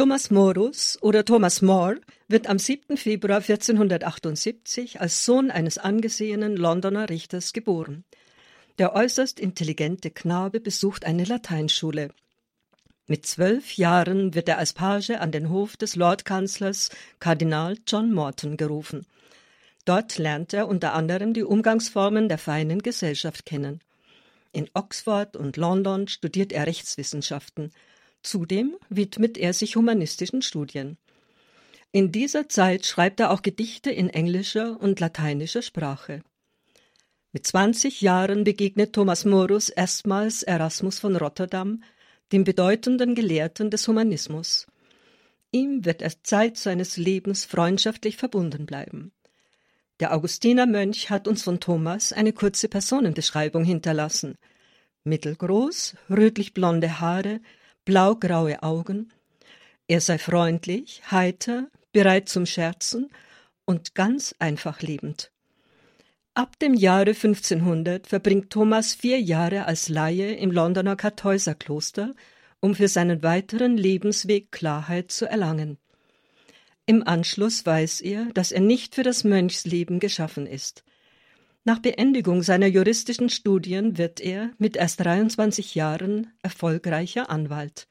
Thomas Morus oder Thomas More wird am 7. Februar 1478 als Sohn eines angesehenen Londoner Richters geboren. Der äußerst intelligente Knabe besucht eine Lateinschule. Mit zwölf Jahren wird er als Page an den Hof des Lordkanzlers Kardinal John Morton gerufen. Dort lernt er unter anderem die Umgangsformen der feinen Gesellschaft kennen. In Oxford und London studiert er Rechtswissenschaften. Zudem widmet er sich humanistischen Studien. In dieser Zeit schreibt er auch Gedichte in englischer und lateinischer Sprache. Mit 20 Jahren begegnet Thomas Morus erstmals Erasmus von Rotterdam, dem bedeutenden Gelehrten des Humanismus. Ihm wird er Zeit seines Lebens freundschaftlich verbunden bleiben. Der Augustinermönch hat uns von Thomas eine kurze Personenbeschreibung hinterlassen. Mittelgroß, rötlich-blonde Haare, blaugraue Augen. Er sei freundlich, heiter, bereit zum Scherzen und ganz einfach lebend. Ab dem Jahre 1500 verbringt Thomas vier Jahre als Laie im Londoner Kartäuserkloster, um für seinen weiteren Lebensweg Klarheit zu erlangen. Im Anschluss weiß er, dass er nicht für das Mönchsleben geschaffen ist. Nach Beendigung seiner juristischen Studien wird er mit erst 23 Jahren erfolgreicher Anwalt.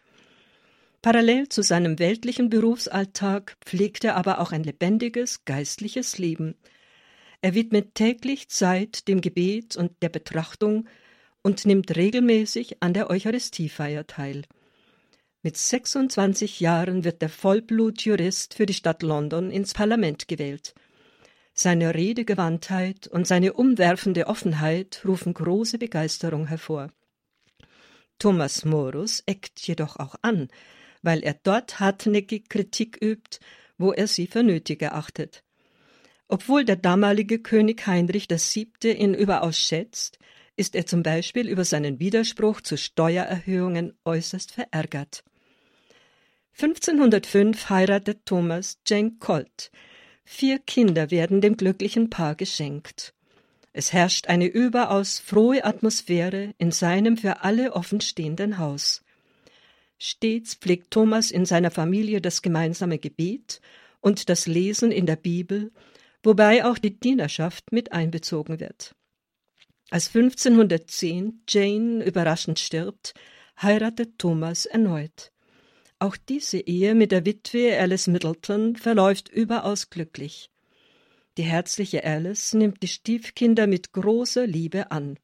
Parallel zu seinem weltlichen Berufsalltag pflegt er aber auch ein lebendiges geistliches Leben – er widmet täglich Zeit dem Gebet und der Betrachtung und nimmt regelmäßig an der Eucharistiefeier teil. Mit 26 Jahren wird der Vollblutjurist für die Stadt London ins Parlament gewählt. Seine Redegewandtheit und seine umwerfende Offenheit rufen große Begeisterung hervor. Thomas Morus eckt jedoch auch an, weil er dort hartnäckig Kritik übt, wo er sie für nötig erachtet. Obwohl der damalige König Heinrich VII. ihn überaus schätzt, ist er zum Beispiel über seinen Widerspruch zu Steuererhöhungen äußerst verärgert. 1505 heiratet Thomas Jane Colt. Vier Kinder werden dem glücklichen Paar geschenkt. Es herrscht eine überaus frohe Atmosphäre in seinem für alle offenstehenden Haus. Stets pflegt Thomas in seiner Familie das gemeinsame Gebet und das Lesen in der Bibel wobei auch die Dienerschaft mit einbezogen wird. Als 1510 Jane überraschend stirbt, heiratet Thomas erneut. Auch diese Ehe mit der Witwe Alice Middleton verläuft überaus glücklich. Die herzliche Alice nimmt die Stiefkinder mit großer Liebe an.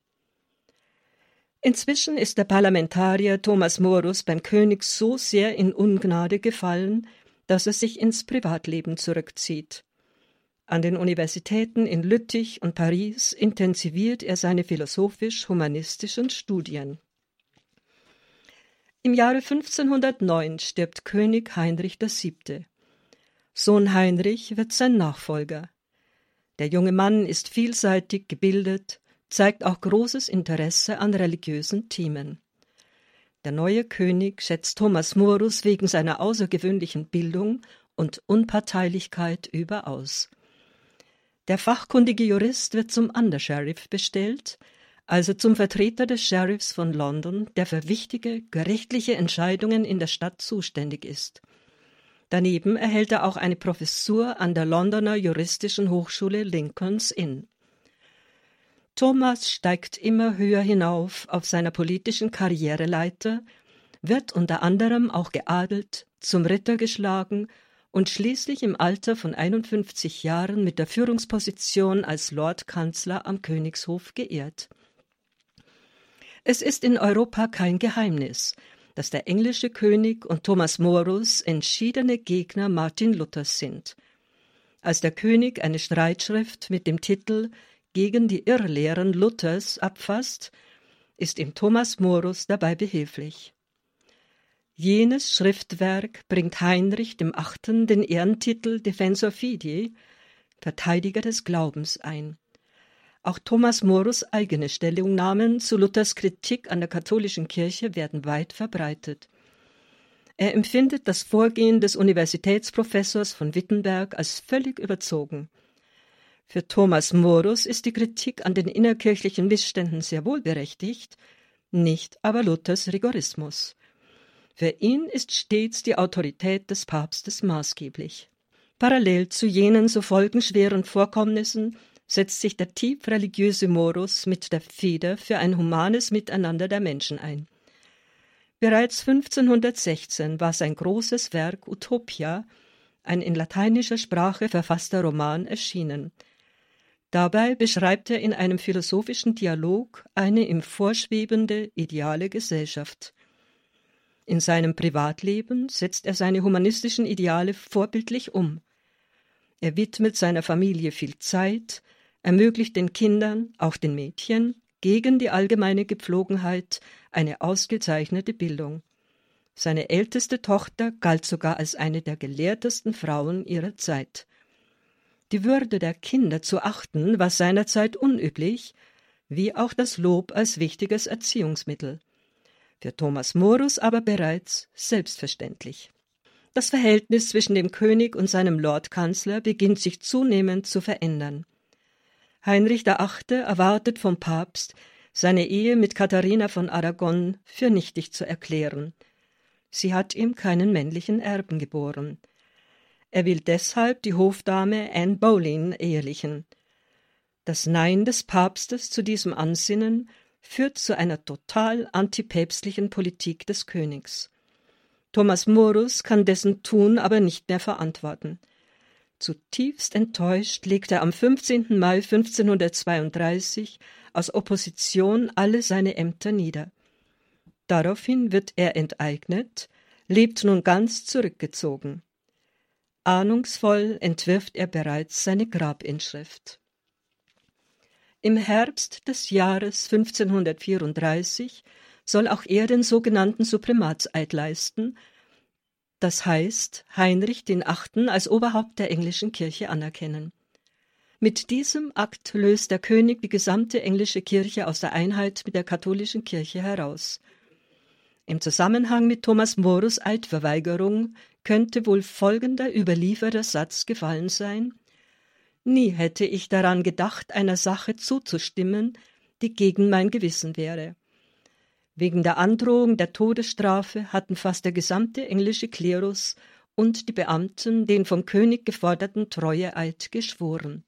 Inzwischen ist der Parlamentarier Thomas Morus beim König so sehr in Ungnade gefallen, dass er sich ins Privatleben zurückzieht. An den Universitäten in Lüttich und Paris intensiviert er seine philosophisch-humanistischen Studien. Im Jahre 1509 stirbt König Heinrich VII. Sohn Heinrich wird sein Nachfolger. Der junge Mann ist vielseitig gebildet, zeigt auch großes Interesse an religiösen Themen. Der neue König schätzt Thomas Morus wegen seiner außergewöhnlichen Bildung und Unparteilichkeit überaus. Der fachkundige Jurist wird zum Undersheriff bestellt, also zum Vertreter des Sheriffs von London, der für wichtige gerichtliche Entscheidungen in der Stadt zuständig ist. Daneben erhält er auch eine Professur an der Londoner Juristischen Hochschule Lincoln's Inn. Thomas steigt immer höher hinauf auf seiner politischen Karriereleiter, wird unter anderem auch geadelt, zum Ritter geschlagen und schließlich im Alter von 51 Jahren mit der Führungsposition als Lordkanzler am Königshof geehrt. Es ist in Europa kein Geheimnis, dass der englische König und Thomas Morus entschiedene Gegner Martin Luthers sind. Als der König eine Streitschrift mit dem Titel Gegen die Irrlehren Luthers abfasst, ist ihm Thomas Morus dabei behilflich. Jenes Schriftwerk bringt Heinrich dem Achten den Ehrentitel Defensor Fidei, Verteidiger des Glaubens, ein. Auch Thomas Morus eigene Stellungnahmen zu Luthers Kritik an der katholischen Kirche werden weit verbreitet. Er empfindet das Vorgehen des Universitätsprofessors von Wittenberg als völlig überzogen. Für Thomas Morus ist die Kritik an den innerkirchlichen Missständen sehr wohl berechtigt, nicht aber Luthers Rigorismus. Für ihn ist stets die Autorität des Papstes maßgeblich. Parallel zu jenen so folgenschweren Vorkommnissen setzt sich der tief religiöse Morus mit der Feder für ein humanes Miteinander der Menschen ein. Bereits 1516 war sein großes Werk Utopia, ein in lateinischer Sprache verfasster Roman, erschienen. Dabei beschreibt er in einem philosophischen Dialog eine ihm vorschwebende ideale Gesellschaft. In seinem Privatleben setzt er seine humanistischen Ideale vorbildlich um. Er widmet seiner Familie viel Zeit, ermöglicht den Kindern, auch den Mädchen, gegen die allgemeine Gepflogenheit eine ausgezeichnete Bildung. Seine älteste Tochter galt sogar als eine der gelehrtesten Frauen ihrer Zeit. Die Würde der Kinder zu achten war seinerzeit unüblich, wie auch das Lob als wichtiges Erziehungsmittel. Für Thomas Morus aber bereits selbstverständlich. Das Verhältnis zwischen dem König und seinem Lordkanzler beginnt sich zunehmend zu verändern. Heinrich VIII. erwartet vom Papst, seine Ehe mit Katharina von Aragon für nichtig zu erklären. Sie hat ihm keinen männlichen Erben geboren. Er will deshalb die Hofdame Anne Boleyn ehelichen. Das Nein des Papstes zu diesem Ansinnen führt zu einer total antipäpstlichen Politik des Königs. Thomas Morus kann dessen Tun aber nicht mehr verantworten. Zutiefst enttäuscht legt er am 15. Mai 1532 aus Opposition alle seine Ämter nieder. Daraufhin wird er enteignet, lebt nun ganz zurückgezogen. Ahnungsvoll entwirft er bereits seine Grabinschrift. Im Herbst des Jahres 1534 soll auch er den sogenannten Suprematseid leisten, das heißt Heinrich den Achten als Oberhaupt der englischen Kirche anerkennen. Mit diesem Akt löst der König die gesamte englische Kirche aus der Einheit mit der katholischen Kirche heraus. Im Zusammenhang mit Thomas Morus Eidverweigerung könnte wohl folgender überlieferter Satz gefallen sein Nie hätte ich daran gedacht, einer Sache zuzustimmen, die gegen mein Gewissen wäre. Wegen der Androhung der Todesstrafe hatten fast der gesamte englische Klerus und die Beamten den vom König geforderten Treueeid geschworen.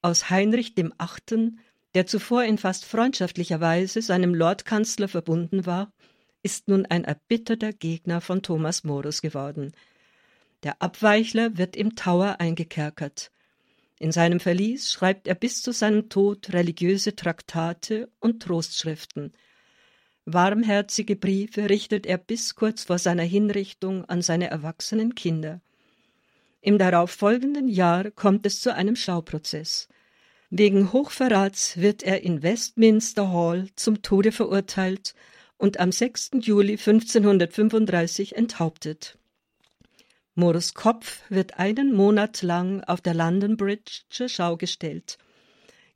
Aus Heinrich dem Achten, der zuvor in fast freundschaftlicher Weise seinem Lordkanzler verbunden war, ist nun ein erbitterter Gegner von Thomas Morus geworden. Der Abweichler wird im Tower eingekerkert. In seinem Verlies schreibt er bis zu seinem Tod religiöse Traktate und Trostschriften – Warmherzige Briefe richtet er bis kurz vor seiner Hinrichtung an seine erwachsenen Kinder. Im darauffolgenden Jahr kommt es zu einem Schauprozess. Wegen Hochverrats wird er in Westminster Hall zum Tode verurteilt und am 6. Juli 1535 enthauptet. Morus Kopf wird einen Monat lang auf der London Bridge zur Schau gestellt.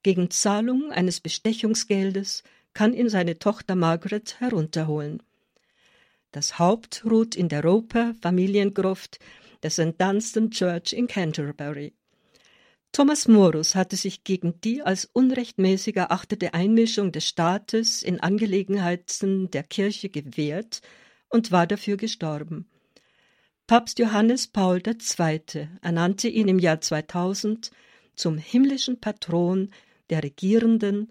Gegen Zahlung eines Bestechungsgeldes kann ihn seine Tochter Margaret herunterholen. Das Haupt ruht in der Roper Familiengruft der St. Dunstan Church in Canterbury. Thomas Morus hatte sich gegen die als unrechtmäßig erachtete Einmischung des Staates in Angelegenheiten der Kirche gewehrt und war dafür gestorben. Papst Johannes Paul II. ernannte ihn im Jahr 2000 zum himmlischen Patron der Regierenden